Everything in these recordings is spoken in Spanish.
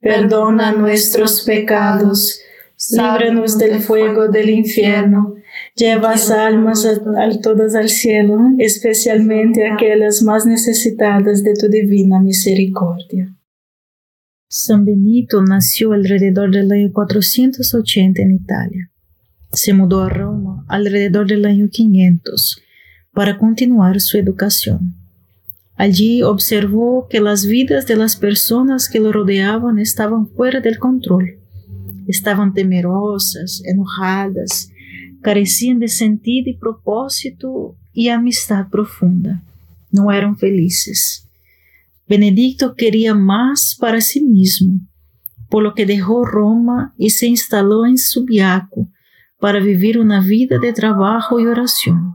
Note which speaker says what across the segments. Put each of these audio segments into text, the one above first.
Speaker 1: perdona nuestros pecados, líbranos del fuego del infierno, lleva almas a, todas al cielo, especialmente aquellas más necesitadas de tu divina misericordia. San Benito nació alrededor del año 480 en Italia. Se mudó a Roma alrededor del año 500 para continuar su educación. Allí observó que las vidas de las personas que lo rodeaban estaban fuera del control. Estaban temerosas, enojadas, carecían de sentido y propósito y amistad profunda. No eran felices. Benedicto quería más para sí mismo, por lo que dejó Roma y se instaló en Subiaco para vivir una vida de trabajo y oración.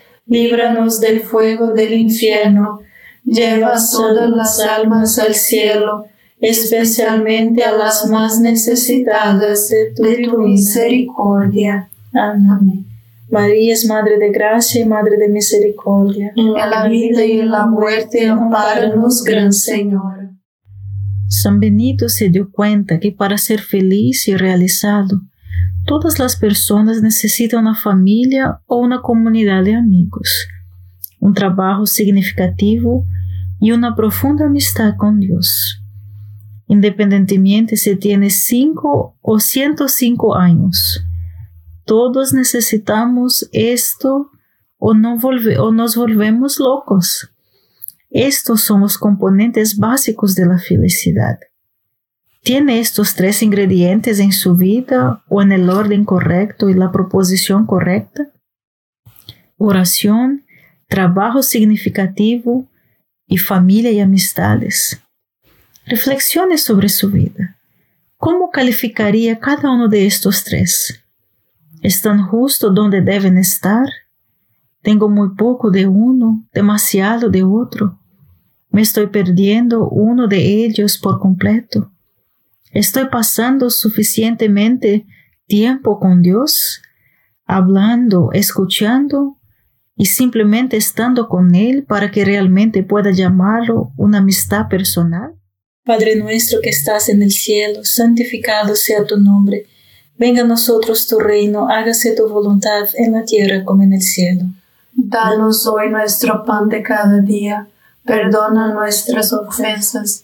Speaker 1: líbranos del fuego del infierno, lleva todas las almas al cielo, especialmente a las más necesitadas de tu, misericordia. Amén. María es Madre de Gracia y Madre de Misericordia.
Speaker 2: En la vida y en la muerte, amparanos, Gran Señor.
Speaker 1: San Benito se dio cuenta que para ser feliz y realizado, Todas las personas necesitan una familia o una comunidad de amigos, un trabajo significativo y una profunda amistad con Dios. Independientemente si tiene 5 o 105 años, todos necesitamos esto o, no o nos volvemos locos. Estos son los componentes básicos de la felicidad. ¿Tiene estos tres ingredientes en su vida o en el orden correcto y la proposición correcta? Oración, trabajo significativo y familia y amistades. Reflexione sobre su vida. ¿Cómo calificaría cada uno de estos tres? ¿Están justo donde deben estar? ¿Tengo muy poco de uno, demasiado de otro? ¿Me estoy perdiendo uno de ellos por completo? ¿Estoy pasando suficientemente tiempo con Dios? Hablando, escuchando y simplemente estando con Él para que realmente pueda llamarlo una amistad personal? Padre nuestro que estás en el cielo, santificado sea tu nombre. Venga a nosotros tu reino, hágase tu voluntad en la tierra como en el cielo.
Speaker 2: Danos hoy nuestro pan de cada día, perdona nuestras ofensas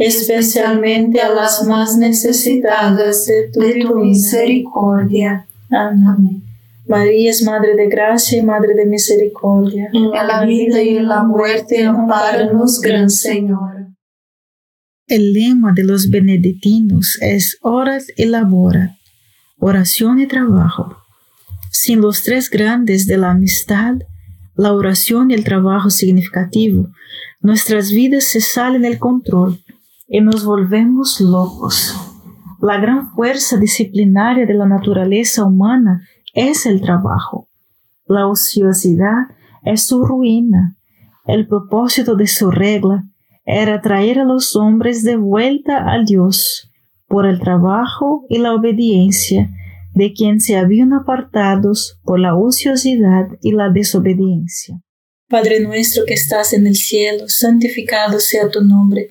Speaker 1: especialmente a las más necesitadas de tu, misericordia. Amén. María es Madre de Gracia y Madre de Misericordia.
Speaker 2: En la vida y en la muerte, amparanos, Gran Señor.
Speaker 1: El lema de los benedictinos es Orat y Labora, oración y trabajo. Sin los tres grandes de la amistad, la oración y el trabajo significativo, nuestras vidas se salen del control y nos volvemos locos. La gran fuerza disciplinaria de la naturaleza humana es el trabajo. La ociosidad es su ruina. El propósito de su regla era traer a los hombres de vuelta a Dios por el trabajo y la obediencia de quien se habían apartados por la ociosidad y la desobediencia. Padre nuestro que estás en el cielo, santificado sea tu nombre.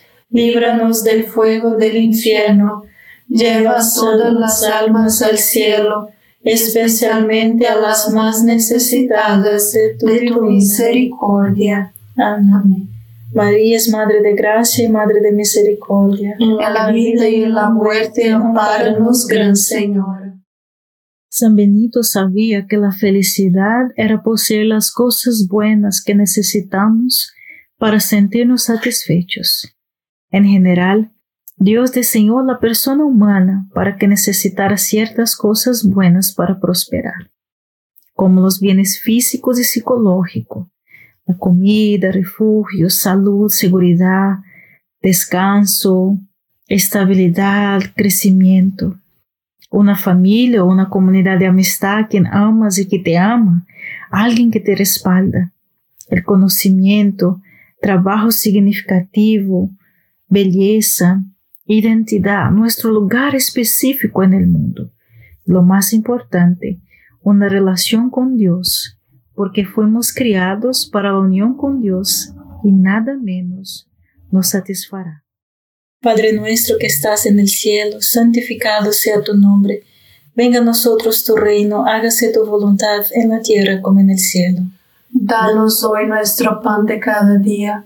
Speaker 1: líbranos del fuego del infierno, lleva todas las almas al cielo, especialmente a las más necesitadas de tu, misericordia. Amén. María es Madre de Gracia y Madre de Misericordia.
Speaker 2: En la vida y en la muerte, amparanos, Gran Señor.
Speaker 1: San Benito sabía que la felicidad era poseer las cosas buenas que necesitamos para sentirnos satisfechos. En general, Dios diseñó la persona humana para que necesitara ciertas cosas buenas para prosperar, como los bienes físicos y psicológicos, la comida, refugio, salud, seguridad, descanso, estabilidad, crecimiento. Una familia o una comunidad de amistad quien amas y que te ama, alguien que te respalda, el conocimiento, trabajo significativo, belleza, identidad, nuestro lugar específico en el mundo. Lo más importante, una relación con Dios, porque fuimos criados para la unión con Dios y nada menos nos satisfará. Padre nuestro que estás en el cielo, santificado sea tu nombre. Venga a nosotros tu reino, hágase tu voluntad en la tierra como en el cielo.
Speaker 2: Danos hoy nuestro pan de cada día,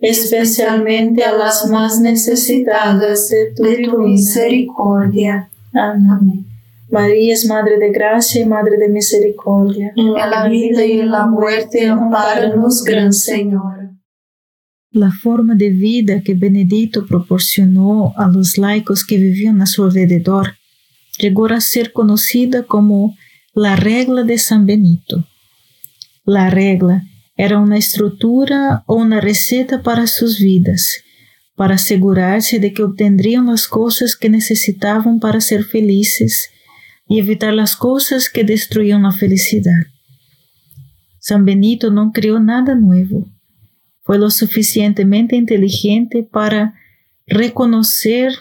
Speaker 1: especialmente a las más necesitadas de tu, misericordia. Amén. María es Madre de Gracia y Madre de Misericordia.
Speaker 2: En la vida y en la muerte, amparanos, Gran Señor.
Speaker 3: La forma de vida que Benedito proporcionó a los laicos que vivían a su alrededor llegó a ser conocida como la regla de San Benito. La regla era una estructura o una receta para sus vidas, para asegurarse de que obtendrían las cosas que necesitaban para ser felices y evitar las cosas que destruían la felicidad. San Benito no creó nada nuevo. Fue lo suficientemente inteligente para reconocer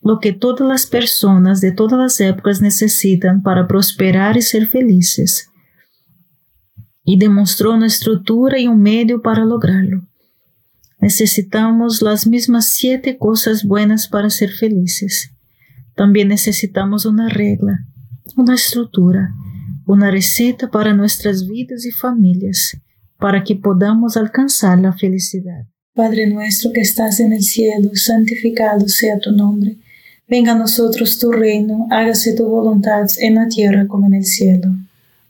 Speaker 3: lo que todas las personas de todas las épocas necesitan para prosperar y ser felices y demostró una estructura y un medio para lograrlo. Necesitamos las mismas siete cosas buenas para ser felices. También necesitamos una regla, una estructura, una receta para nuestras vidas y familias, para que podamos alcanzar la felicidad.
Speaker 1: Padre nuestro que estás en el cielo, santificado sea tu nombre. Venga a nosotros tu reino, hágase tu voluntad en la tierra como en el cielo.